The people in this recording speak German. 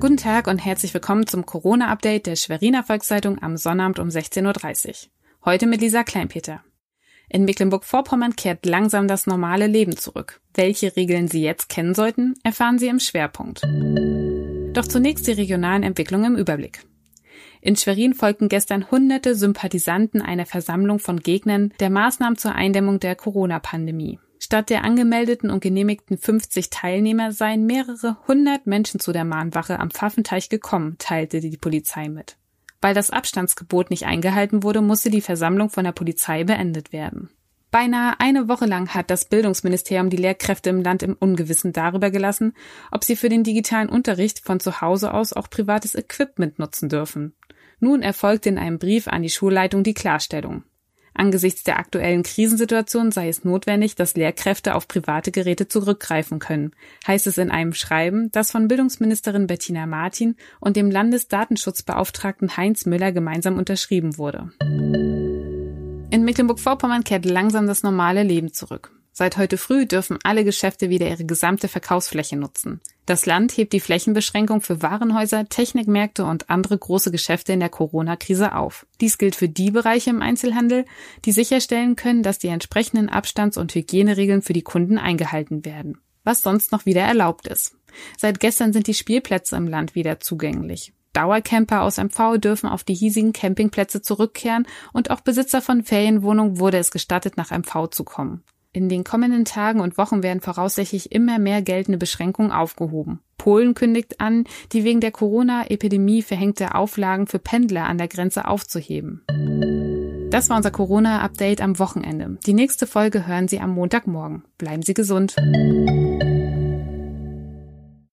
Guten Tag und herzlich willkommen zum Corona-Update der Schweriner Volkszeitung am Sonnabend um 16.30 Uhr. Heute mit Lisa Kleinpeter. In Mecklenburg-Vorpommern kehrt langsam das normale Leben zurück. Welche Regeln Sie jetzt kennen sollten, erfahren Sie im Schwerpunkt. Doch zunächst die regionalen Entwicklungen im Überblick. In Schwerin folgten gestern hunderte Sympathisanten einer Versammlung von Gegnern der Maßnahmen zur Eindämmung der Corona-Pandemie. Statt der angemeldeten und genehmigten 50 Teilnehmer seien mehrere hundert Menschen zu der Mahnwache am Pfaffenteich gekommen, teilte die Polizei mit. Weil das Abstandsgebot nicht eingehalten wurde, musste die Versammlung von der Polizei beendet werden. Beinahe eine Woche lang hat das Bildungsministerium die Lehrkräfte im Land im Ungewissen darüber gelassen, ob sie für den digitalen Unterricht von zu Hause aus auch privates Equipment nutzen dürfen. Nun erfolgte in einem Brief an die Schulleitung die Klarstellung. Angesichts der aktuellen Krisensituation sei es notwendig, dass Lehrkräfte auf private Geräte zurückgreifen können, heißt es in einem Schreiben, das von Bildungsministerin Bettina Martin und dem Landesdatenschutzbeauftragten Heinz Müller gemeinsam unterschrieben wurde. In Mecklenburg-Vorpommern kehrt langsam das normale Leben zurück. Seit heute früh dürfen alle Geschäfte wieder ihre gesamte Verkaufsfläche nutzen. Das Land hebt die Flächenbeschränkung für Warenhäuser, Technikmärkte und andere große Geschäfte in der Corona-Krise auf. Dies gilt für die Bereiche im Einzelhandel, die sicherstellen können, dass die entsprechenden Abstands- und Hygieneregeln für die Kunden eingehalten werden. Was sonst noch wieder erlaubt ist. Seit gestern sind die Spielplätze im Land wieder zugänglich. Dauercamper aus MV dürfen auf die hiesigen Campingplätze zurückkehren und auch Besitzer von Ferienwohnungen wurde es gestattet, nach MV zu kommen. In den kommenden Tagen und Wochen werden voraussichtlich immer mehr geltende Beschränkungen aufgehoben. Polen kündigt an, die wegen der Corona-Epidemie verhängte Auflagen für Pendler an der Grenze aufzuheben. Das war unser Corona-Update am Wochenende. Die nächste Folge hören Sie am Montagmorgen. Bleiben Sie gesund.